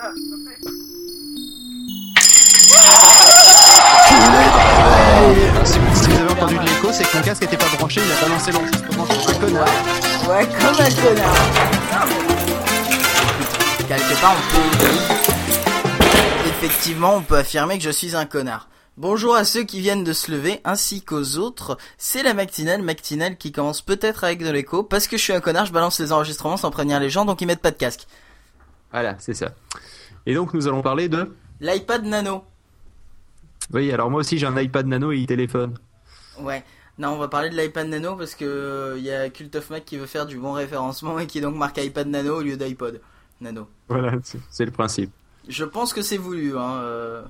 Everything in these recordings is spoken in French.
Si vous avez entendu de l'écho, c'est que mon casque était pas branché, il a balancé l'enregistrement comme un connard? Ouais, comme un connard. Quelque part, on peut. Effectivement, on peut affirmer que je suis un connard. Bonjour à ceux qui viennent de se lever, ainsi qu'aux autres. C'est la matinale, matinale qui commence peut-être avec de l'écho. Parce que je suis un connard, je balance les enregistrements sans prévenir les gens, donc ils mettent pas de casque. Voilà, c'est ça. Et donc nous allons parler de... L'iPad Nano. Oui, alors moi aussi j'ai un iPad Nano et il téléphone. Ouais. Non, on va parler de l'iPad Nano parce que il y a Cult of Mac qui veut faire du bon référencement et qui donc marque iPad Nano au lieu d'iPod Nano. Voilà, c'est- le principe. Je pense que c'est voulu. Hein. euh.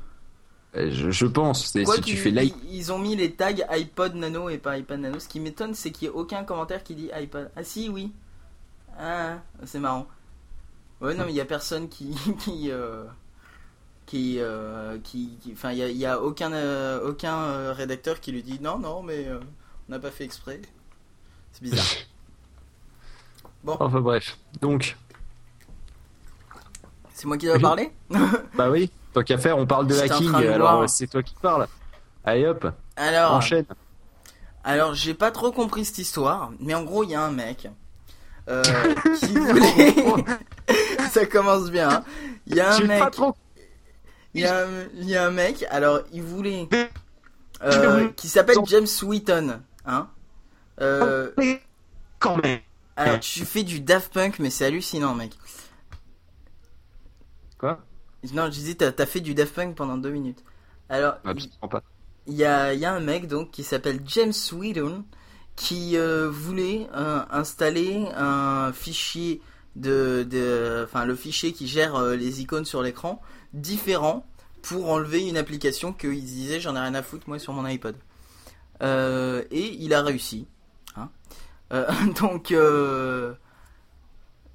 Euh, Je, je pense, Quoi si tu qu'ils- fais ils, ils ont mis les tags iPod Nano et pas iPad Nano? Ce qui m'étonne, c'est qu'il n'y ait aucun commentaire qui dit iPad. Ah si, oui. Ah, c'est marrant. Ouais, non, mais il y a personne qui qui euh, qui euh, qui qui- enfin il y a, aucun euh, aucun rédacteur qui lui dit non non mais on n'a pas fait exprès. C'est bizarre. Bon, Enfin bref, donc, c'est moi qui dois Oui. parler? bah oui, tant qu'à faire, on parle de hacking, alors c'est toi qui parles. Allez hop, Alors, enchaîne. Alors, j'ai pas trop compris cette histoire, mais en gros, il y a un mec euh, qui voulait. Ça commence bien. hein. Il y a un mec. trop... Il y, a un... il y a un mec. Alors, il voulait. euh, qui s'appelle James Wheaton. Hein. Euh, Quand même. alors, tu fais du Daft Punk, mais c'est hallucinant, mec. Quoi? Non, je disais, t'as fait du Daft Punk pendant deux minutes. Alors, il- Absolument pas. il y a, y a un mec donc qui s'appelle James Whedon qui euh, voulait euh, installer un fichier de, de, enfin le fichier qui gère euh, les icônes sur l'écran différent pour enlever une application qu'il disait j'en ai rien à foutre moi sur mon iPod. Euh, et il a réussi. Hein. Euh, donc euh,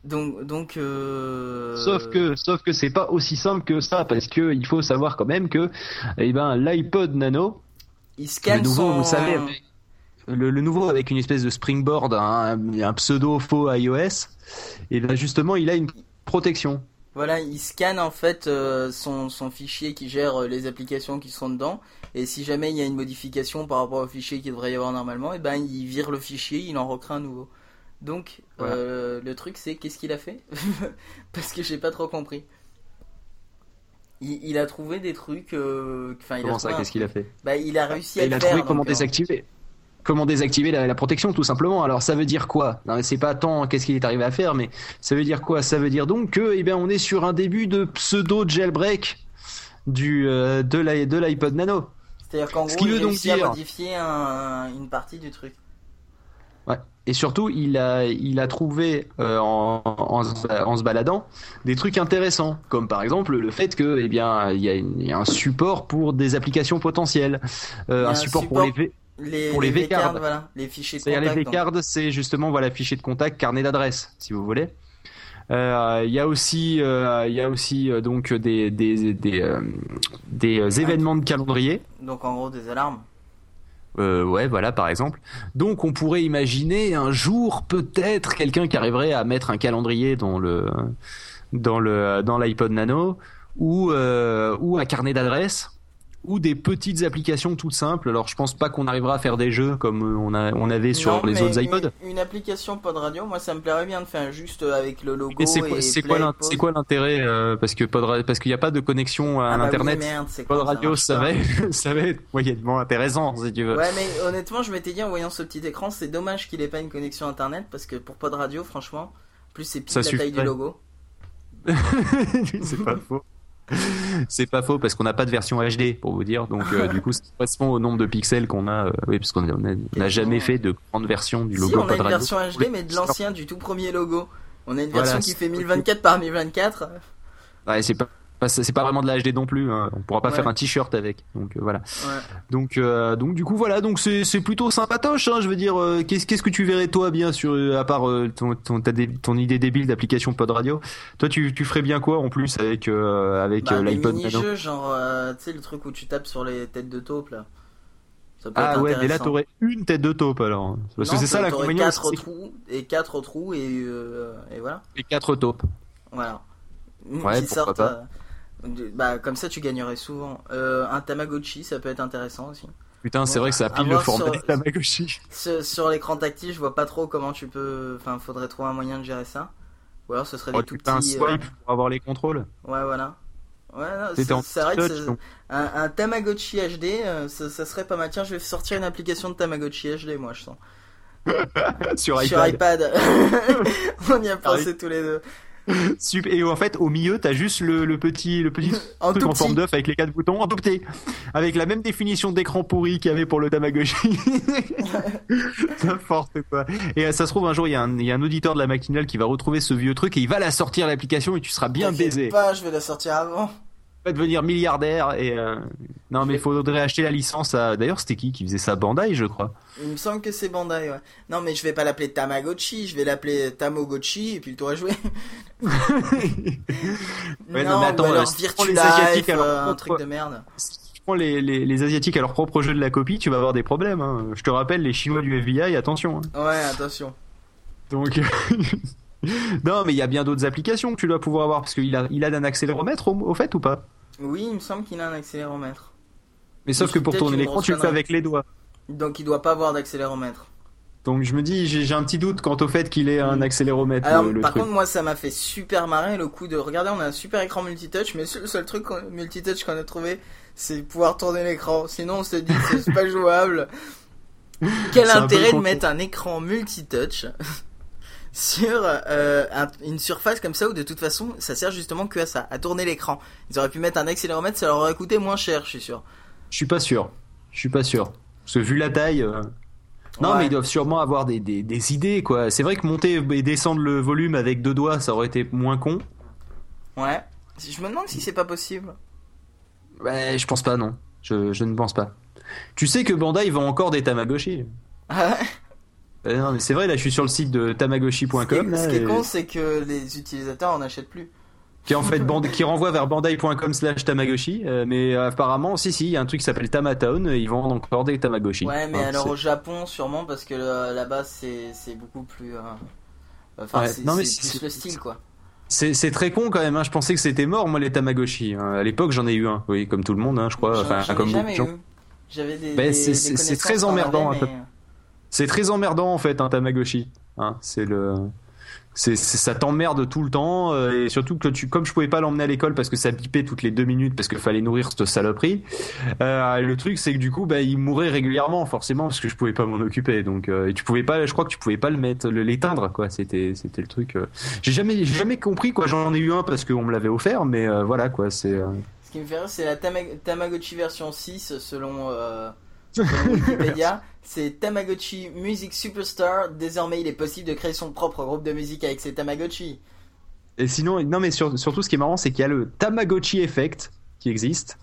donc donc Sauf que, sauf que c'est pas aussi simple que ça, parce que il faut savoir quand même que, eh ben, l'iPod Nano, il scanne nouveau, son vous savez, avec- le, le nouveau avec une espèce de springboard, un, un pseudo faux iOS, et ben justement, il a une protection. Voilà, il scanne en fait euh, son, son fichier qui gère euh, les applications qui sont dedans. Et si jamais il y a une modification par rapport au fichier qu'il devrait y avoir normalement, et ben il vire le fichier, il en recrée un nouveau. Donc euh, le truc c'est qu'est-ce qu'il a fait Parce que j'ai pas trop compris. Il, il a trouvé des trucs. euh, il a Comment ça trouvé un Qu'est-ce qu'il a fait Bah, il a réussi à Il a faire. trouvé comment désactiver. Comment désactiver la, la protection, tout simplement. Alors, ça veut dire quoi? Non, c'est pas tant qu'est-ce qu'il est arrivé à faire, mais ça veut dire quoi? Ça veut dire donc que, eh bien, on est sur un début de pseudo jailbreak du euh, de l'i- de l'iPod Nano. C'est-à-dire qu'en gros, qui il veut donc à modifier un- une partie du truc. Ouais. Et surtout, il a, il a trouvé euh, en, en, se- en se baladant des trucs intéressants, comme par exemple le fait que, eh bien, il y, a une- il y a un support pour des applications potentielles, Euh, Il un, un support, pour support les Les, Pour les V-cards. V-cards, voilà, les fichiers de les contact. donc. V-cards, c'est justement voilà fichier de contact, carnet d'adresse, si vous voulez. Euh, Il y a aussi, euh, il y a aussi euh, donc des des des, des événements de calendrier. Donc en gros des alarmes. Ouais, voilà, par exemple. Donc, on pourrait imaginer un jour peut-être quelqu'un qui arriverait à mettre un calendrier dans le dans le dans l'iPod Nano ou ou un carnet d'adresses ou des petites applications toutes simples. Alors, je pense pas qu'on arrivera à faire des jeux comme on a on avait sur Non, les autres iPods. Une, une application pod radio, moi ça me plairait bien de faire juste avec le logo. Mais c'est quoi, et c'est quoi, l'intérêt euh, Parce que Pod Ra- parce qu'il n'y a pas de connexion à Ah bah oui, Pod ça Radio, ça va, être, ça va être moyennement intéressant si tu veux. Ouais, mais honnêtement, je m'étais dit en voyant ce petit écran, c'est dommage qu'il ait pas une connexion internet parce que pour pod radio, franchement, plus c'est pile Ça la taille du logo. c'est pas faux. C'est pas faux parce qu'on n'a pas de version HD pour vous dire. Donc euh, du coup, ça correspond au nombre de pixels qu'on a. euh, oui, parce qu'on n'a jamais fait de grande version du Si, logo on a une version HD, mais de l'ancien, du tout premier logo. On a une Voilà, version qui fait 1024 par 1024. Ouais, c'est pas, pas- c'est pas vraiment de la HD non plus. hein. On pourra pas Ouais. faire un t-shirt avec. Donc euh, voilà. Ouais. Donc, euh, donc du coup voilà, donc c'est c'est plutôt sympatoche. Hein, je veux dire, euh, qu'est-ce qu'est-ce que tu verrais toi bien sur euh, à part euh, ton ton, ta dé- ton idée débile d'application Pod Radio? Toi, tu tu ferais bien quoi en plus avec euh, avec Bah, l'iPod Nano mini-jeux, genre, euh, tu sais, le truc où tu tapes sur les têtes de taupe là. Ça peut Ah être ouais, mais là t'aurais une tête de taupe alors. Parce que c'est ça l'inconvénient. quatre trous et quatre trous et, euh, et voilà. Et quatre taupes. Voilà. Ouais, qui sortent. pas. Bah, comme ça, tu gagnerais souvent. Euh, un Tamagotchi, ça peut être intéressant aussi. Putain, c'est Ouais, vrai que ça pile le format sur- Tamagotchi. Sur, sur l'écran tactile, je vois pas trop comment tu peux. Enfin, faudrait trouver un moyen de gérer ça. Ou alors, ce serait Oh, des tout fais un petits. euh, swipe pour avoir les contrôles. Ouais, voilà. Ouais, c'est vrai touch, un, un Tamagotchi HD, euh, ça, ça serait pas mal. Tiens, je vais sortir une application de Tamagotchi HD, moi, je sens. sur iPad. Sur iPad. On y a pensé tous les deux. Et en fait, au milieu, t'as juste le, le petit, le petit En truc en forme d'œuf avec les quatre boutons petit, avec la même définition d'écran pourri qu'il y avait pour le Tamagotchi. N'importe quoi. Et euh, ça se trouve un jour, il y, a un- il y a un auditeur de la matinale qui va retrouver ce vieux truc et il va la sortir l'application et tu seras bien baisé. pas, je vais la sortir avant. Devenir milliardaire et euh, non mais il faudrait acheter la licence à. D'ailleurs, c'était qui qui faisait ça? Bandai, je crois. Il me semble que c'est Bandai, ouais. Non, mais je vais pas l'appeler Tamagotchi, je vais l'appeler Tamogotchi, et puis le tour est joué. Ouais, non, non, mais attends, alors Virtua les Asiatiques, Life, euh, un truc de merde. Si tu prends les, les, les asiatiques à leur propre jeu de la copie, tu vas avoir des problèmes. hein. Je te rappelle, les Chinois du FBI, attention. hein. Ouais, attention. Donc. non, mais il y a bien d'autres applications que tu dois pouvoir avoir parce qu'il a, il a un accéléromètre au, au fait ou pas? Oui, il me semble qu'il a un accéléromètre. Mais sauf que pour tourner l'écran, tu le fais avec les doigts. Donc il doit pas avoir d'accéléromètre. Donc je me dis, j'ai un petit doute quant au fait qu'il ait un accéléromètre. Alors, le, le par truc. contre, moi, ça m'a fait super marrer le coup de. Regardez, on a un super écran multitouch, mais le seul truc multitouch qu'on a trouvé, c'est pouvoir tourner l'écran. Sinon, on se dit, c'est pas jouable. Quel intérêt de mettre un écran multitouch? Sur euh, un- une surface comme ça où de toute façon, ça sert justement que à ça, à tourner l'écran. Ils auraient pu mettre un accéléromètre, ça leur aurait coûté moins cher, je suis sûr. Je suis pas sûr. Je suis pas sûr. Parce que vu la taille. euh, Non, Ouais. mais ils doivent sûrement avoir des, des, des idées, quoi. C'est vrai que monter et descendre le volume avec deux doigts, ça aurait été moins con. Ouais. Je me demande si c'est pas possible. Ouais, je pense pas, non. Je, je ne pense pas. Tu sais que Bandai vend encore des Tamagotchi. Ah ouais? Euh, non, mais c'est vrai, là, je suis sur le site de Ce est, là, ce qui est con, c'est que les utilisateurs en achètent plus. qui en fait band- qui renvoie vers bandai.com slash tamagotchi euh, mais apparemment si si il y a un truc qui s'appelle Tamatown et ils vendent encore des tamagotchi Ouais, mais alors au Japon, sûrement, parce que euh, là-bas, c'est beaucoup plus. euh, Enfin, Ouais, c'est plus le style, quoi. c'est très con quand même hein. je pensais que c'était mort moi les tamagotchi hein. à l'époque j'en ai eu un oui comme tout le monde hein, je crois enfin comme beaucoup jamais de gens. eu. J'avais des. Ben, des- c'est- très emmerdant, avaient, un peu. mais- c'est très emmerdant en fait un tamagotchi. Hein. c'est le c'est- ça t'emmerde tout le temps euh, et surtout que tu comme je pouvais pas l'emmener à l'école parce que ça bipait toutes les deux minutes parce qu'il fallait nourrir cette saloperie euh, le truc c'est que du coup bah il mourait régulièrement forcément parce que je pouvais pas m'en occuper. Donc euh, et tu pouvais pas je crois que tu pouvais pas le mettre l'éteindre quoi. C'était c'était le truc j'ai jamais jamais compris quoi. J'en ai eu un parce qu'on me l'avait offert mais voilà quoi. C'est Ce qui me fait rire, c'est la Tama- Tamagotchi version 6, selon, euh, selon Wikipédia. c'est Tamagotchi Music Superstar. Désormais, il est possible de créer son propre groupe de musique avec ses Tamagotchi. Et sinon, non mais sur- surtout ce qui est marrant, c'est qu'il y a le Tamagotchi Effect qui existe.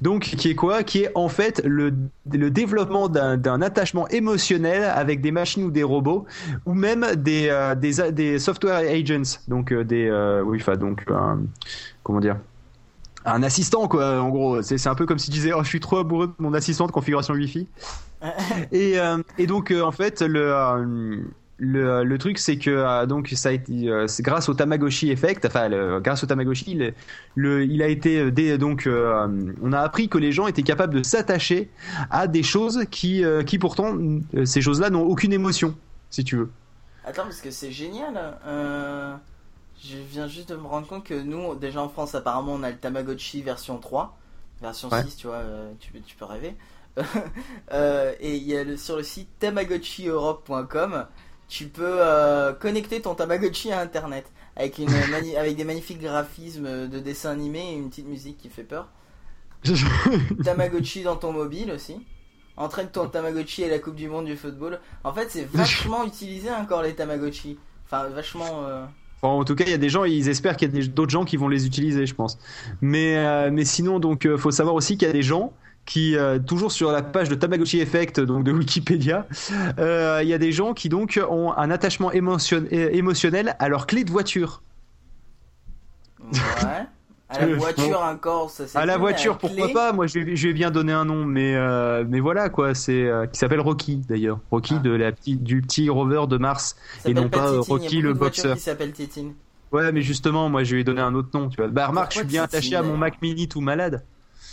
Donc, qui est quoi? Qui est en fait le, le développement d'un attachement émotionnel avec des machines ou des robots, ou même des, euh, des, des software agents, donc euh, des, euh, oui, enfin donc, comment dire, un assistant quoi. En gros, c'est un peu comme si tu disais, oh, je suis trop amoureux de mon assistant de configuration Wi-Fi. Et, euh, et donc euh, en fait le euh, le, le truc c'est que donc ça a été c'est grâce au Tamagotchi Effect enfin le- grâce au Tamagotchi le, le- il a été dé- donc on a appris que les gens étaient capables de s'attacher à des choses qui qui pourtant ces choses-là n'ont aucune émotion si tu veux. Attends, parce que c'est génial. Je viens juste de me rendre compte que nous, déjà en France, apparemment, on a le Tamagotchi version 3. Version Ouais. 6, tu vois, euh, tu, peux- tu peux rêver. Euh, et il y a le, sur le site tamagotchieurope.com, tu peux euh, connecter ton Tamagotchi à Internet avec, une, avec des magnifiques graphismes de dessins animés et une petite musique qui fait peur. Tamagotchi dans ton mobile aussi. Entraîne ton Tamagotchi à la Coupe du Monde du football. En fait, c'est vachement utilisé encore les Tamagotchi. Enfin, vachement. En tout cas, il y a des gens, ils espèrent qu'il y a d'autres gens qui vont les utiliser, je pense. Mais, euh, sinon, donc, euh, faut savoir aussi qu'il y a des gens qui, euh, toujours sur la page de Tamagotchi Effect, donc de Wikipédia, il y a des gens qui donc ont un attachement émotionnel à leur clé de voiture. Ouais. À la voiture encore, ça c'est À la voiture, pourquoi pas Moi, je vais, je vais bien donner un nom, mais, euh, mais voilà quoi. C'est euh, qui s'appelle Rocky d'ailleurs. Rocky Ah. de la petite, du petit rover de Mars ça et non pas, euh, Titine, il y a Rocky le boxeur. qui s'appelle Titine. Ouais, mais justement, moi, je lui ai donné un autre nom, tu vois. Bah, remarque, je suis bien attaché à mon Mac Mini tout malade.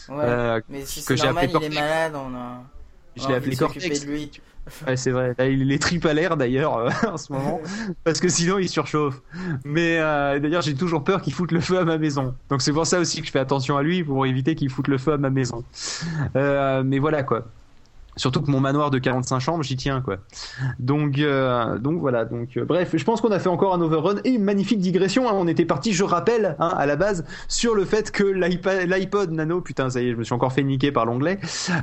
Ouais, euh, mais si c'est normal, il est malade, on a. Je l'ai appelé Cortex. De lui. Ouais, c'est vrai. Là, il est triple à l'air d'ailleurs euh, en ce moment, parce que sinon il surchauffe. Mais euh, d'ailleurs, j'ai toujours peur qu'il foute le feu à ma maison. Donc c'est pour ça aussi que je fais attention à lui pour éviter qu'il foute le feu à ma maison. Euh, mais voilà quoi. Surtout que mon manoir de 45 chambres, j'y tiens quoi. Donc euh, donc voilà. Donc euh, bref, je pense qu'on a fait encore un overrun et une magnifique digression. Hein. On était parti, je rappelle, hein, à la base sur le fait que l'iPod Nano, putain ça y est, je me suis encore fait niquer par l'onglet.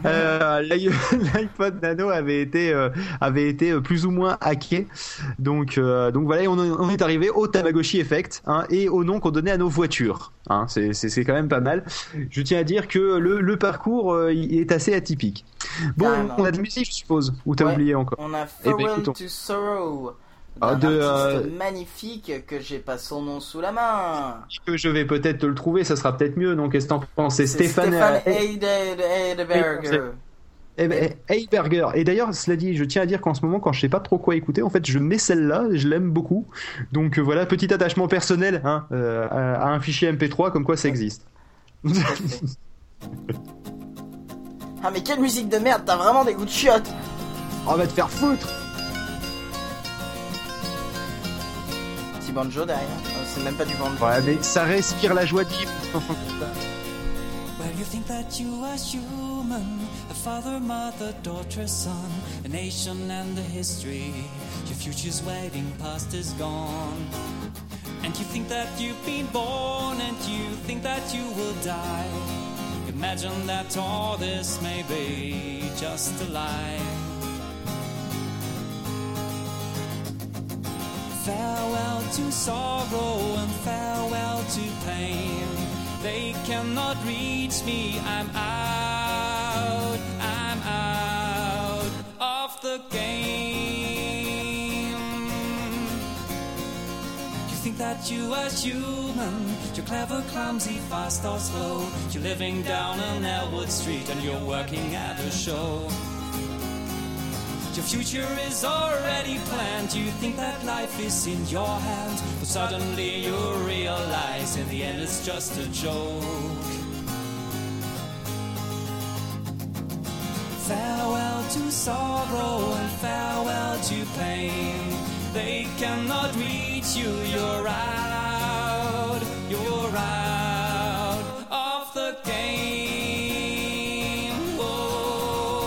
Euh, L'iPod Nano avait été euh, avait été plus ou moins hacké. Donc donc voilà, on, on, est arrivé au Tamagotchi Effect hein, et au nom qu'on donnait à nos voitures. Hein, c'est quand même pas mal. Je tiens à dire que le, le parcours il est assez atypique. Bon on a de musique, je suppose. Ou t'as oublié encore On a eh ben, Farewell to Sorrow. Ah, de euh, magnifique que j'ai pas son nom sous la main. Que je vais peut-être te le trouver, ça sera peut-être mieux. Donc qu'est-ce que t'en penses? C'est Stéphane, Heidelberger. Heidelberger. Et d'ailleurs, cela dit, je tiens à dire qu'en ce moment, quand je sais pas trop quoi écouter, en fait, je mets celle-là, je l'aime beaucoup. Donc euh, voilà, petit attachement personnel hein, euh, à un fichier MP3, comme quoi ça existe. Ah mais quelle musique de merde, t'as vraiment des goûts de chiottes On va te faire foutre Petit banjo derrière, oh, c'est même pas du banjo. Ouais mais ça respire la joie de vivre. Well, you think that you are human, a father, mother, daughter, son, a nation and a history. Your future's waiting, past is gone. And you think that you've been born, and you think that you will die. Imagine that all this may be just a lie. Farewell to sorrow and farewell to pain. They cannot reach me, I'm out, think that you are human? You're clever, clumsy, fast or slow. You're living down on Elwood Street and you're working at a show. Your future is already planned. You think that life is in your hand, but suddenly you realize in the end it's just a joke. Farewell to sorrow and farewell to pain. They cannot reach you, you're out you're out of the game. Whoa.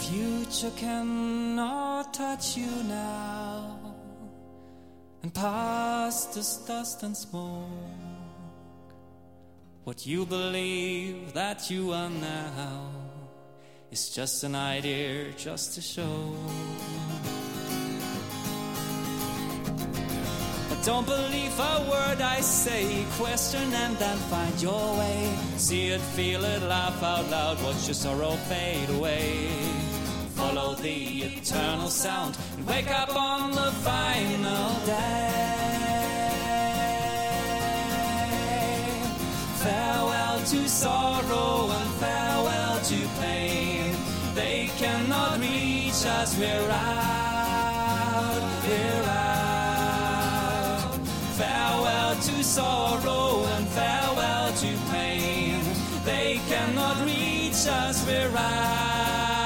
Future cannot touch you now, and past is dust and smoke. What you believe that you are now is just an idea, just to show. But don't believe a word I say. Question and then find your way. See it, feel it, laugh out loud. Watch your sorrow fade away. Follow the eternal sound and wake up on the final day. Sorrow and farewell to pain. They cannot reach us, we're out, we're out. Farewell to sorrow and farewell to pain. They cannot reach us, we're out,